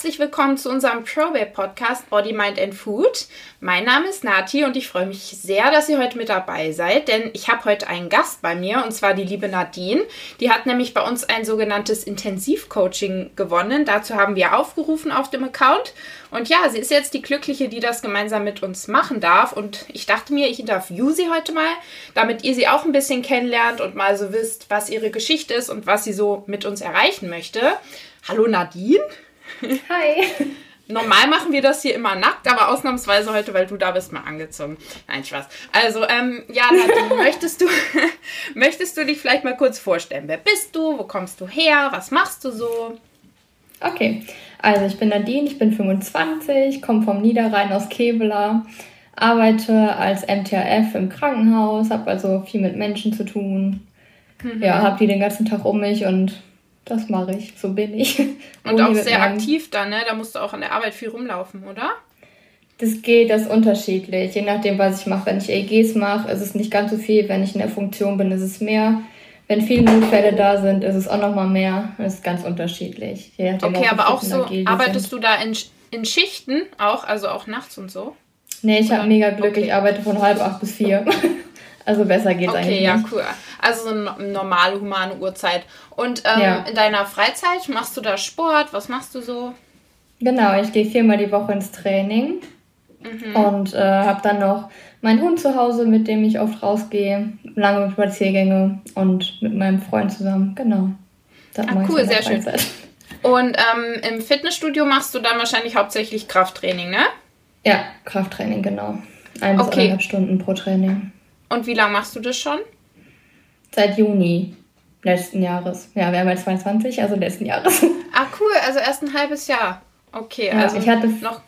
herzlich willkommen zu unserem Probabe Podcast Body, Mind and Food. Mein Name ist Nati und ich freue mich sehr, dass ihr heute mit dabei seid, denn ich habe heute einen Gast bei mir und zwar die liebe Nadine. Die hat nämlich bei uns ein sogenanntes Intensivcoaching gewonnen. Dazu haben wir aufgerufen auf dem Account. Und ja, sie ist jetzt die Glückliche, die das gemeinsam mit uns machen darf. Und ich dachte mir, ich interview sie heute mal, damit ihr sie auch ein bisschen kennenlernt und mal so wisst, was ihre Geschichte ist und was sie so mit uns erreichen möchte. Hallo Nadine. Hi. Normal machen wir das hier immer nackt, aber ausnahmsweise heute, weil du da bist, mal angezogen. Nein, Spaß. Also, ähm, ja, Nadine, möchtest du, möchtest du dich vielleicht mal kurz vorstellen? Wer bist du? Wo kommst du her? Was machst du so? Okay, also ich bin Nadine, ich bin 25, komme vom Niederrhein aus Kevela, arbeite als MTHF im Krankenhaus, habe also viel mit Menschen zu tun. Mhm. Ja, habe die den ganzen Tag um mich und das mache ich, so bin ich. Und auch sehr aktiv dann, ne? Da musst du auch an der Arbeit viel rumlaufen, oder? Das geht, das ist unterschiedlich. Je nachdem, was ich mache. Wenn ich EEGs mache, ist es nicht ganz so viel. Wenn ich in der Funktion bin, ist es mehr. Wenn viele Notfälle da sind, ist es auch nochmal mehr. Das ist ganz unterschiedlich. Nachdem, okay, aber auch so, arbeitest sind. du da in, in Schichten auch, also auch nachts und so? Nee, ich habe mega Glück. Okay. Ich arbeite von halb acht bis vier. Also besser geht's okay, eigentlich. Okay, ja, cool. Also so eine normale, humane Uhrzeit. Und ähm, ja. in deiner Freizeit machst du da Sport? Was machst du so? Genau, ich gehe viermal die Woche ins Training mhm. und äh, habe dann noch meinen Hund zu Hause, mit dem ich oft rausgehe, lange Spaziergänge und mit meinem Freund zusammen. Genau. Das ah, cool, sehr schön. Und ähm, im Fitnessstudio machst du dann wahrscheinlich hauptsächlich Krafttraining, ne? Ja, Krafttraining, genau. Ein bis okay. anderthalb Stunden pro Training. Und wie lange machst du das schon? Seit Juni letzten Jahres. Ja, wir haben jetzt 22, also letzten Jahres. Ah, cool, also erst ein halbes Jahr. Okay, ja, also ich hatte noch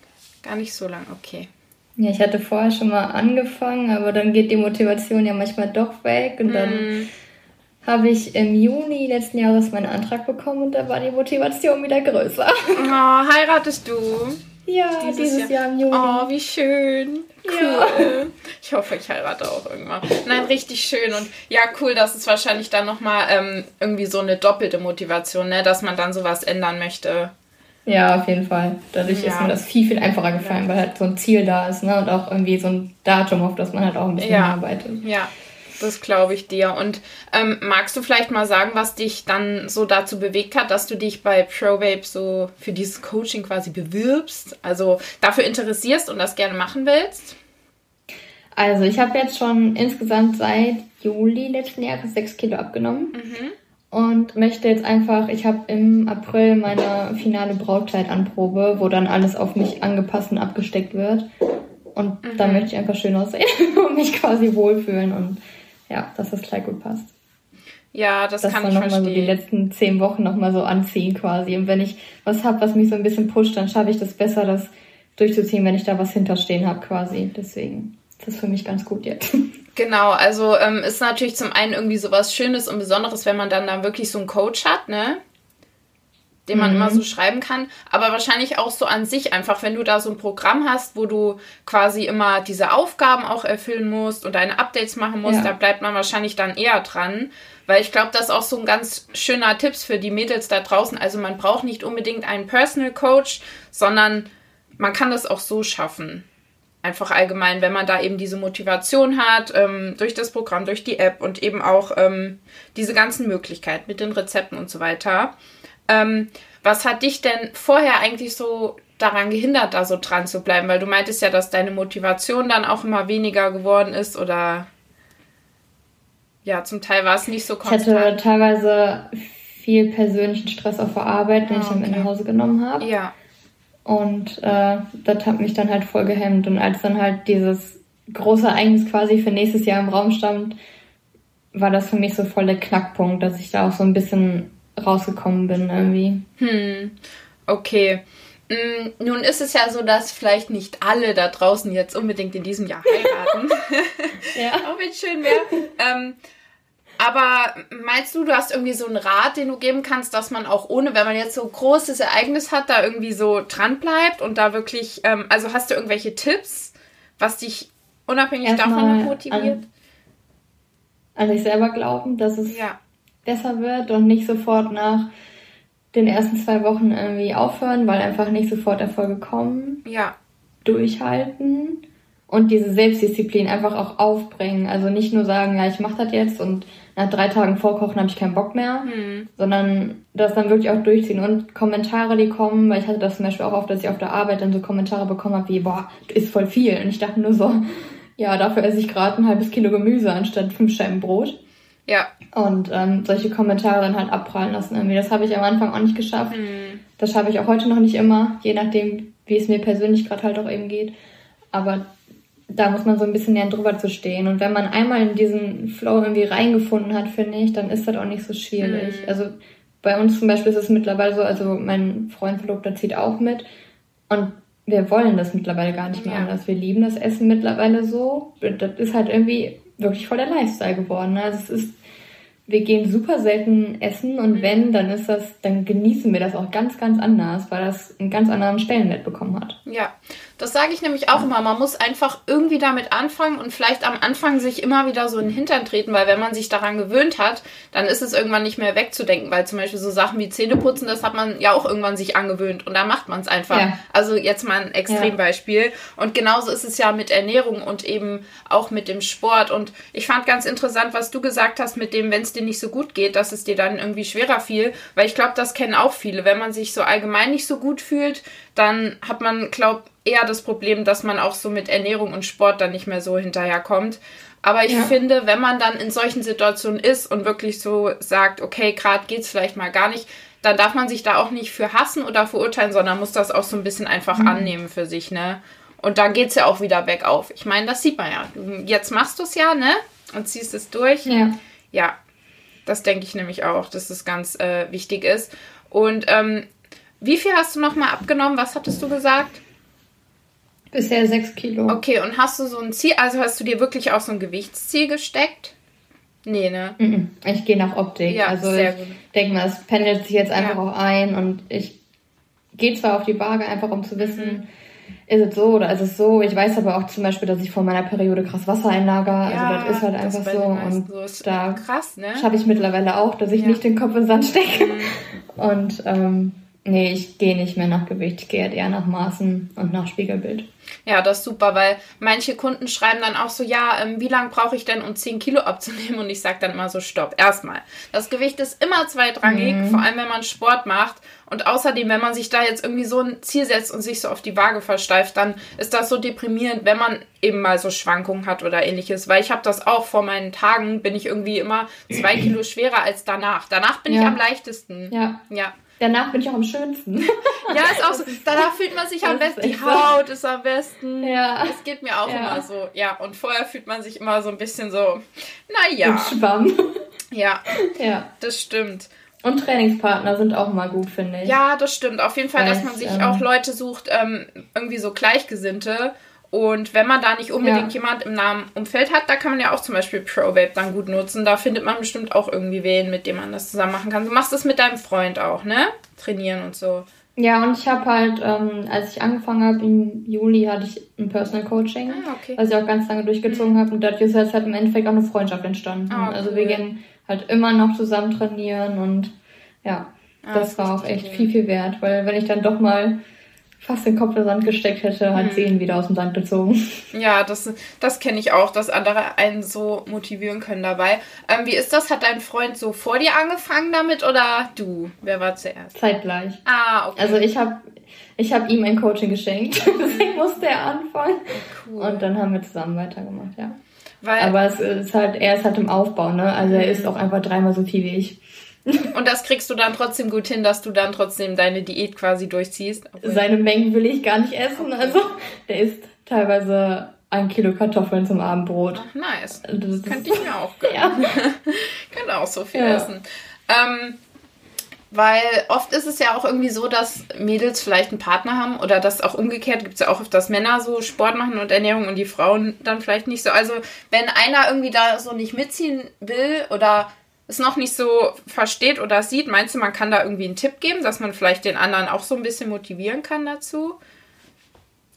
gar nicht so lang, okay. Ja, ich hatte vorher schon mal angefangen, aber dann geht die Motivation ja manchmal doch weg und dann mm. habe ich im Juni letzten Jahres meinen Antrag bekommen und da war die Motivation wieder größer. Oh, heiratest du? Ja, dieses, dieses Jahr. Jahr. im Juni. Oh, wie schön. Cool. Ja. Ich hoffe, ich heirate auch irgendwann. Nein, richtig schön. Und ja, cool, dass es wahrscheinlich dann nochmal ähm, irgendwie so eine doppelte Motivation, ne? dass man dann sowas ändern möchte. Ja, auf jeden Fall. Dadurch ja. ist mir das viel, viel einfacher gefallen, ja. weil halt so ein Ziel da ist, ne? Und auch irgendwie so ein Datum, auf das man halt auch ein bisschen ja. arbeitet. Ja, das glaube ich dir. Und ähm, magst du vielleicht mal sagen, was dich dann so dazu bewegt hat, dass du dich bei ProVape so für dieses Coaching quasi bewirbst, also dafür interessierst und das gerne machen willst? Also ich habe jetzt schon insgesamt seit Juli letzten Jahres sechs Kilo abgenommen. Mhm. Und möchte jetzt einfach, ich habe im April meine finale Brautkleidanprobe, wo dann alles auf mich angepasst und abgesteckt wird. Und mhm. da möchte ich einfach schön aussehen und mich quasi wohlfühlen und ja, dass das Kleid gut passt. Ja, das, das kann ich verstehen. So die letzten zehn Wochen nochmal so anziehen quasi. Und wenn ich was habe, was mich so ein bisschen pusht, dann schaffe ich das besser, das durchzuziehen, wenn ich da was hinterstehen habe quasi. Deswegen das für mich ganz gut jetzt. Genau, also ähm, ist natürlich zum einen irgendwie so was Schönes und Besonderes, wenn man dann da wirklich so einen Coach hat, ne? den man mhm. immer so schreiben kann, aber wahrscheinlich auch so an sich einfach, wenn du da so ein Programm hast, wo du quasi immer diese Aufgaben auch erfüllen musst und deine Updates machen musst, ja. da bleibt man wahrscheinlich dann eher dran, weil ich glaube, das ist auch so ein ganz schöner Tipps für die Mädels da draußen. Also man braucht nicht unbedingt einen Personal Coach, sondern man kann das auch so schaffen. Einfach allgemein, wenn man da eben diese Motivation hat, ähm, durch das Programm, durch die App und eben auch ähm, diese ganzen Möglichkeiten mit den Rezepten und so weiter. Ähm, was hat dich denn vorher eigentlich so daran gehindert, da so dran zu bleiben? Weil du meintest ja, dass deine Motivation dann auch immer weniger geworden ist oder ja, zum Teil war es nicht so konstant. Ich hatte teilweise viel persönlichen Stress auf der Arbeit, den ah, ich dann okay. mit nach Hause genommen habe. Ja. Und äh, das hat mich dann halt voll gehemmt. Und als dann halt dieses große Ereignis quasi für nächstes Jahr im Raum stand, war das für mich so voll der Knackpunkt, dass ich da auch so ein bisschen rausgekommen bin irgendwie. Hm, okay. Hm, nun ist es ja so, dass vielleicht nicht alle da draußen jetzt unbedingt in diesem Jahr heiraten. ja. Auch wenn es schön wäre. Ähm, aber meinst du, du hast irgendwie so einen Rat, den du geben kannst, dass man auch ohne, wenn man jetzt so ein großes Ereignis hat, da irgendwie so dran bleibt und da wirklich, ähm, also hast du irgendwelche Tipps, was dich unabhängig Erstmal davon motiviert? An, an sich selber glauben, dass es ja besser wird und nicht sofort nach den ersten zwei Wochen irgendwie aufhören, weil einfach nicht sofort Erfolge kommen. Ja. Durchhalten und diese Selbstdisziplin einfach auch aufbringen. Also nicht nur sagen, ja, ich mache das jetzt und nach drei Tagen vorkochen habe ich keinen Bock mehr, Hm. sondern das dann wirklich auch durchziehen und Kommentare, die kommen, weil ich hatte das zum Beispiel auch oft, dass ich auf der Arbeit dann so Kommentare bekommen habe wie, boah, du isst voll viel. Und ich dachte nur so, ja, dafür esse ich gerade ein halbes Kilo Gemüse anstatt fünf Scheiben Brot. Ja. Und ähm, solche Kommentare dann halt abprallen lassen irgendwie. Das habe ich am Anfang auch nicht geschafft. Hm. Das schaffe ich auch heute noch nicht immer, je nachdem, wie es mir persönlich gerade halt auch eben geht. Aber da muss man so ein bisschen lernen, drüber zu stehen. Und wenn man einmal in diesen Flow irgendwie reingefunden hat, finde ich, dann ist das auch nicht so schwierig. Mhm. Also bei uns zum Beispiel ist es mittlerweile so, also mein Freund Verlobter zieht auch mit. Und wir wollen das mittlerweile gar nicht mehr Ja. anders. Wir lieben das Essen mittlerweile so. Das ist halt irgendwie wirklich voll der Lifestyle geworden. Also es ist, wir gehen super selten essen und Mhm. wenn, dann ist das, dann genießen wir das auch ganz, ganz anders, weil das einen ganz anderen Stellenwert bekommen hat. Ja, das sage ich nämlich auch immer. Man muss einfach irgendwie damit anfangen und vielleicht am Anfang sich immer wieder so in den Hintern treten, weil wenn man sich daran gewöhnt hat, dann ist es irgendwann nicht mehr wegzudenken, weil zum Beispiel so Sachen wie Zähneputzen, das hat man ja auch irgendwann sich angewöhnt und da macht man es einfach. Ja. Also jetzt mal ein Extrembeispiel. Und genauso ist es ja mit Ernährung und eben auch mit dem Sport. Und ich fand ganz interessant, was du gesagt hast mit dem, wenn es dir nicht so gut geht, dass es dir dann irgendwie schwerer fiel, weil ich glaube, das kennen auch viele. Wenn man sich so allgemein nicht so gut fühlt, dann hat man, glaube eher das Problem, dass man auch so mit Ernährung und Sport dann nicht mehr so hinterherkommt. Aber ich Ja. finde, wenn man dann in solchen Situationen ist und wirklich so sagt, okay, gerade geht's vielleicht mal gar nicht, dann darf man sich da auch nicht für hassen oder verurteilen, sondern muss das auch so ein bisschen einfach annehmen für sich, ne? Und dann geht's ja auch wieder bergauf. Ich meine, das sieht man ja. Jetzt machst du es ja, ne? Und ziehst es durch. Ja. Ja, das denke ich nämlich auch, dass das ganz äh, wichtig ist. Und ähm, wie viel hast du nochmal abgenommen? Was hattest du gesagt? Bisher sechs Kilo. Okay, und hast du so ein Ziel, also hast du dir wirklich auch so ein Gewichtsziel gesteckt? Nee, ne? Mhm. Ich gehe nach Optik. Ja, also sehr ich gut. denke mal, es pendelt sich jetzt einfach Ja. auch ein und ich gehe zwar auf die Waage, einfach um zu wissen, Mhm. ist es so oder ist es so. Ich weiß aber auch zum Beispiel, dass ich vor meiner Periode krass Wasser einlager. also das ist halt das einfach so. Und so. Ist da krass, ne? schaffe ich mittlerweile auch, dass ich Ja. Mhm. nicht den Kopf in den Sand stecke. Und ähm, nee, ich gehe nicht mehr nach Gewicht. Ich gehe halt eher nach Maßen und nach Spiegelbild. Ja, das ist super, weil manche Kunden schreiben dann auch so, ja, ähm, wie lange brauche ich denn, um 10 Kilo abzunehmen? Und ich sage dann immer so, stopp, erstmal. Das Gewicht ist immer zweitrangig, Mhm. vor allem wenn man Sport macht. Und außerdem, wenn man sich da jetzt irgendwie so ein Ziel setzt und sich so auf die Waage versteift, dann ist das so deprimierend, wenn man eben mal so Schwankungen hat oder ähnliches. Weil ich habe das auch vor meinen Tagen, bin ich irgendwie immer zwei Kilo schwerer als danach. Danach bin ich Ja. am leichtesten. Ja. Ja. Danach bin ich auch am schönsten. Ja, ist auch so. Danach fühlt man sich am besten. Die. Haut ist am besten. Ja. Das geht mir auch Ja. immer so. Ja, und vorher fühlt man sich immer so ein bisschen so, naja. Mit Schwamm. Ja, ja. das stimmt. Und Trainingspartner sind auch mal gut, finde ich. Ja, das stimmt. Auf jeden Fall, dass Weiß, man sich ähm, auch Leute sucht, ähm, irgendwie so Gleichgesinnte. Und wenn man da nicht unbedingt Ja. jemand im nahen Umfeld hat, da kann man ja auch zum Beispiel ProVape dann gut nutzen. Da findet man bestimmt auch irgendwie wen, mit dem man das zusammen machen kann. Du machst das mit deinem Freund auch, ne? Trainieren und so. Ja, und ich habe halt, ähm, als ich angefangen habe, im Juli hatte ich ein Personal Coaching, Ah, okay. was ich auch ganz lange durchgezogen habe. Und dadurch ist halt im Endeffekt auch eine Freundschaft entstanden. Ah, Also cool. wir gehen halt immer noch zusammen trainieren und ja, Ah, das das war auch echt viel, viel wert. Weil wenn ich dann doch mal fast den Kopf in den Sand gesteckt hätte, hat Mhm. sie ihn wieder aus dem Sand gezogen. Ja, das, das kenne ich auch, dass andere einen so motivieren können dabei. Ähm, wie ist das? Hat dein Freund so vor dir angefangen damit oder du? Wer war zuerst? Zeitgleich. Ah, okay. Also ich habe ich hab ihm ein Coaching geschenkt, deswegen musste er anfangen. cool. Und dann haben wir zusammen weitergemacht, ja. Weil, Aber es ist halt, er ist halt im Aufbau, ne? Also er Mhm. ist auch einfach dreimal so viel wie ich. und das kriegst du dann trotzdem gut hin, dass du dann trotzdem deine Diät quasi durchziehst. Seine Mengen will ich gar nicht essen. Also der isst teilweise ein Kilo Kartoffeln zum Abendbrot. Ach, nice. Das ist- Könnte ich mir auch gönnen. Ja. Könnte auch so viel Ja. essen. Ähm, weil oft ist es ja auch irgendwie so, dass Mädels vielleicht einen Partner haben oder das auch umgekehrt gibt es ja auch oft, dass Männer so Sport machen und Ernährung und die Frauen dann vielleicht nicht so. Also wenn einer irgendwie da so nicht mitziehen will oder es noch nicht so versteht oder sieht, meinst du, man kann da irgendwie einen Tipp geben, dass man vielleicht den anderen auch so ein bisschen motivieren kann dazu?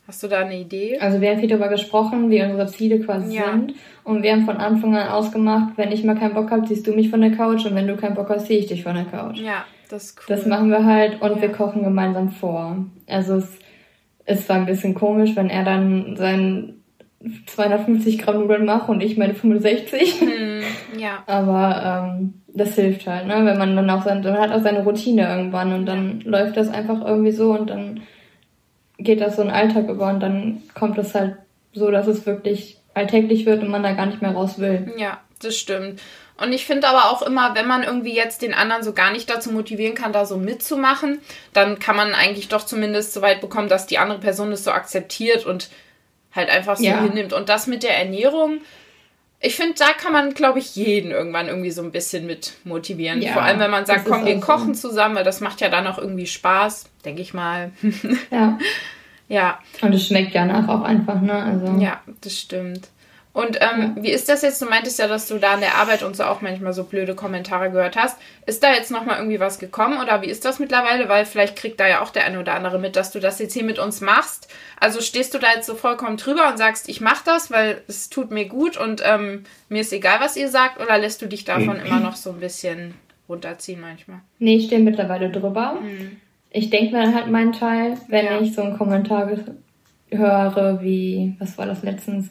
Hast du da eine Idee? Also wir haben viel darüber gesprochen, wie unsere Ziele quasi Ja. sind. Und wir haben von Anfang an ausgemacht, wenn ich mal keinen Bock habe, ziehst du mich von der Couch und wenn du keinen Bock hast, ziehe ich dich von der Couch. Ja. Das ist cool. Das machen wir halt und ja. wir kochen gemeinsam vor. Also es ist zwar ein bisschen komisch, wenn er dann seinen 250 Gramm Nudeln mache und ich meine 65. Hm, ja. Aber ähm, das hilft halt, ne? Wenn man dann auch sein, man hat auch seine Routine irgendwann und dann ja. läuft das einfach irgendwie so und dann geht das so ein Alltag über und dann kommt es halt so, dass es wirklich alltäglich wird und man da gar nicht mehr raus will. Ja, das stimmt. Und ich finde aber auch immer, wenn man irgendwie jetzt den anderen so gar nicht dazu motivieren kann, da so mitzumachen, dann kann man eigentlich doch zumindest so weit bekommen, dass die andere Person es so akzeptiert und halt einfach so ja. hinnimmt. Und das mit der Ernährung, ich finde, da kann man, glaube ich, jeden irgendwann irgendwie so ein bisschen mit motivieren. Ja, Vor allem, wenn man sagt, komm, wir kochen so. zusammen, weil das macht ja dann auch irgendwie Spaß, denke ich mal. Ja. ja. Und es schmeckt ja nach auch einfach, ne? Also. Ja, das stimmt. Und ähm, ja. wie ist das jetzt? Du meintest ja, dass du da an der Arbeit und so auch manchmal so blöde Kommentare gehört hast. Ist da jetzt nochmal irgendwie was gekommen oder wie ist das mittlerweile? Weil vielleicht kriegt da ja auch der eine oder andere mit, dass du das jetzt hier mit uns machst. Also stehst du da jetzt so vollkommen drüber und sagst, ich mach das, weil es tut mir gut und ähm, mir ist egal, was ihr sagt, oder lässt du dich davon immer noch so ein bisschen runterziehen manchmal? Nee, ich stehe mittlerweile drüber. Mhm. Ich denke mir dann halt meinen Teil, wenn ja. ich so einen Kommentar höre, wie, was war das letztens?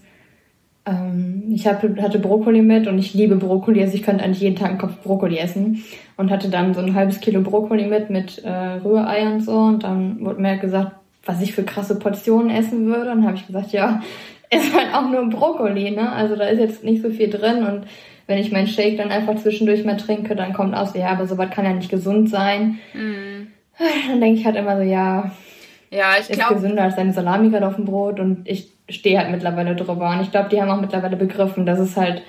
Ähm, ich hab, hatte Brokkoli mit und ich liebe Brokkoli, also ich könnte eigentlich jeden Tag einen Kopf Brokkoli essen und hatte dann so ein halbes Kilo Brokkoli mit mit äh, Rührei und so und dann wurde mir gesagt, was ich für krasse Portionen essen würde und habe ich gesagt, ja, ist halt auch nur Brokkoli, ne? Also da ist jetzt nicht so viel drin und wenn ich meinen Shake dann einfach zwischendurch mal trinke, dann kommt aus, ja, aber sowas kann ja nicht gesund sein. Mm. Dann denke ich halt immer so, ja, ja, ich glaube. Ist gesünder als deine Salami gerade auf dem Brot und ich stehe halt mittlerweile drüber. Und ich glaube, die haben auch mittlerweile begriffen, dass es halt,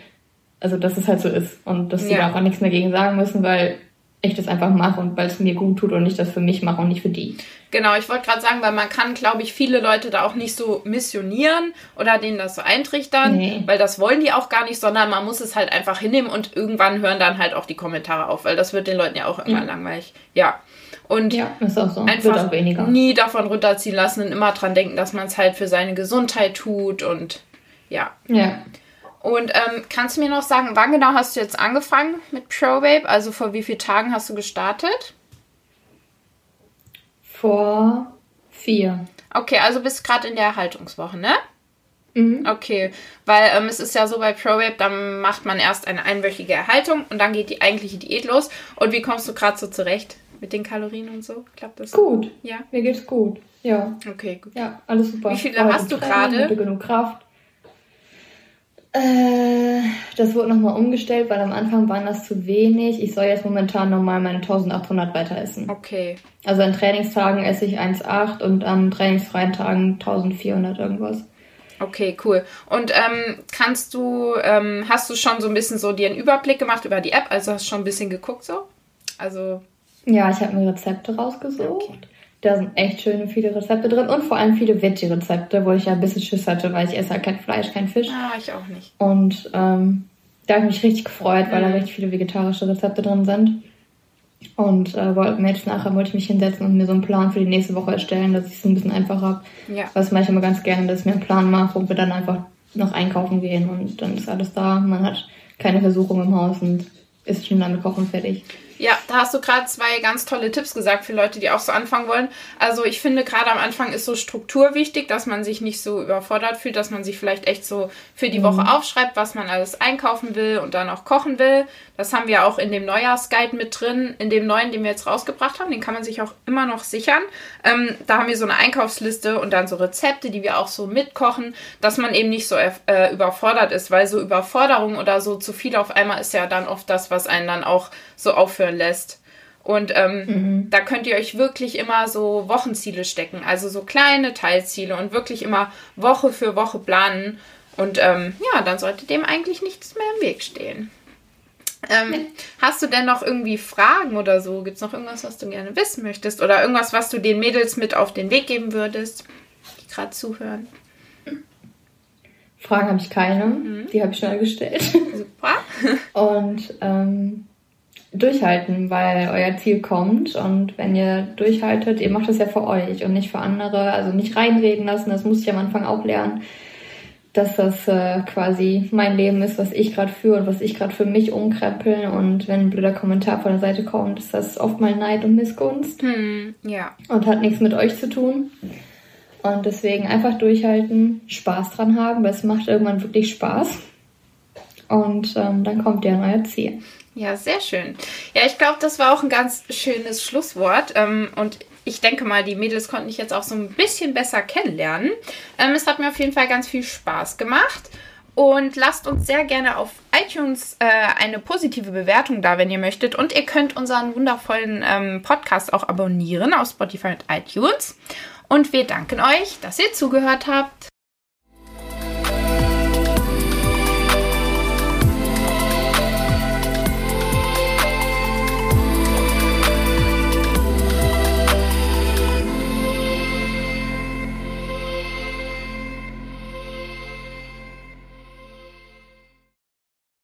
also dass es halt so ist. Und dass sie da auch nichts mehr gegen sagen müssen, weil ich das einfach mache und weil es mir gut tut und ich das für mich mache und nicht für die. Genau, ich wollte gerade sagen, weil man kann, glaube ich, viele Leute da auch nicht so missionieren oder denen das so eintrichtern, nee. weil das wollen die auch gar nicht, sondern man muss es halt einfach hinnehmen und irgendwann hören dann halt auch die Kommentare auf, weil das wird den Leuten ja auch immer ja. langweilig. Ja. Und ja, so. einfach nie davon runterziehen lassen und immer dran denken, dass man es halt für seine Gesundheit tut und ja. Ja. Und ähm, kannst du mir noch sagen, wann genau hast du jetzt angefangen mit ProVape? Also vor wie vielen Tagen hast du gestartet? Vor vier. Okay, also bist gerade in der Erhaltungswoche, ne? Mhm. Okay, weil ähm, es ist ja so bei ProVape, dann macht man erst eine einwöchige Erhaltung und dann geht die eigentliche Diät los. Und wie kommst du gerade so zurecht? Mit den Kalorien und so? Klappt das? Gut. Ja. Mir geht's gut. Ja. Okay, gut. Ja, alles super. Wie viele hast du gerade? genug Kraft. Äh, das wurde nochmal umgestellt, weil am Anfang waren das zu wenig. Ich soll jetzt momentan nochmal meine 1800 weiter essen. Okay. Also an Trainingstagen esse ich 1,8 und an trainingsfreien Tagen 1400 irgendwas. Okay, cool. Und ähm, kannst du, ähm, hast du schon so ein bisschen so dir einen Überblick gemacht über die App? Also hast du schon ein bisschen geguckt so? Also ja, ich habe mir Rezepte rausgesucht. Okay. Da sind echt schöne viele Rezepte drin und vor allem viele Veggie-Rezepte, wo ich ja ein bisschen Schiss hatte, weil ich esse halt kein Fleisch, kein Fisch. Ah, ich auch nicht. Und ähm, da habe ich mich richtig gefreut, weil mhm. da richtig viele vegetarische Rezepte drin sind. Und äh, wollte mir jetzt nachher wollte ich mich hinsetzen und mir so einen Plan für die nächste Woche erstellen, dass ich es ein bisschen einfacher habe. Ja. Was mache ich immer ganz gerne, dass ich mir einen Plan mache, wo wir dann einfach noch einkaufen gehen und dann ist alles da. Man hat keine Versuchung im Haus und ist schon damit Kochen fertig. Ja, da hast du gerade zwei ganz tolle Tipps gesagt für Leute, die auch so anfangen wollen. Also ich finde gerade am Anfang ist so Struktur wichtig, dass man sich nicht so überfordert fühlt, dass man sich vielleicht echt so für die Woche mhm. aufschreibt, was man alles einkaufen will und dann auch kochen will. Das haben wir auch in dem Neujahrsguide mit drin, in dem neuen, den wir jetzt rausgebracht haben. Den kann man sich auch immer noch sichern. Ähm, da haben wir so eine Einkaufsliste und dann so Rezepte, die wir auch so mitkochen, dass man eben nicht so äh, überfordert ist, weil so Überforderung oder so zu viel auf einmal ist ja dann oft das, was einen dann auch so aufhören lässt. Und ähm, mhm. da könnt ihr euch wirklich immer so Wochenziele stecken, also so kleine Teilziele und wirklich immer Woche für Woche planen. Und ähm, ja, dann sollte dem eigentlich nichts mehr im Weg stehen. Ähm, nee. Hast du denn noch irgendwie Fragen oder so? Gibt es noch irgendwas, was du gerne wissen möchtest? Oder irgendwas, was du den Mädels mit auf den Weg geben würdest, die gerade zuhören? Fragen habe ich keine. Mhm. Die habe ich schnell gestellt. Super. Und ähm, durchhalten, weil euer Ziel kommt und wenn ihr durchhaltet, ihr macht das ja für euch und nicht für andere, also nicht reinreden lassen, das muss ich am Anfang auch lernen. dass das äh, quasi mein Leben ist, was ich gerade führe und was ich gerade für mich umkrempel. Und wenn ein blöder Kommentar von der Seite kommt, ist das oft mal Neid und Missgunst. Hm, ja. Und hat nichts mit euch zu tun. Und deswegen einfach durchhalten, Spaß dran haben, weil es macht irgendwann wirklich Spaß. Und ähm, dann kommt der neue Ziel. Ja, sehr schön. Ja, ich glaube, das war auch ein ganz schönes Schlusswort. Ähm, und ich denke mal, die Mädels konnten dich jetzt auch so ein bisschen besser kennenlernen. Ähm, es hat mir auf jeden Fall ganz viel Spaß gemacht. Und lasst uns sehr gerne auf iTunes äh, eine positive Bewertung da, wenn ihr möchtet. Und ihr könnt unseren wundervollen ähm, Podcast auch abonnieren auf Spotify und iTunes. Und wir danken euch, dass ihr zugehört habt.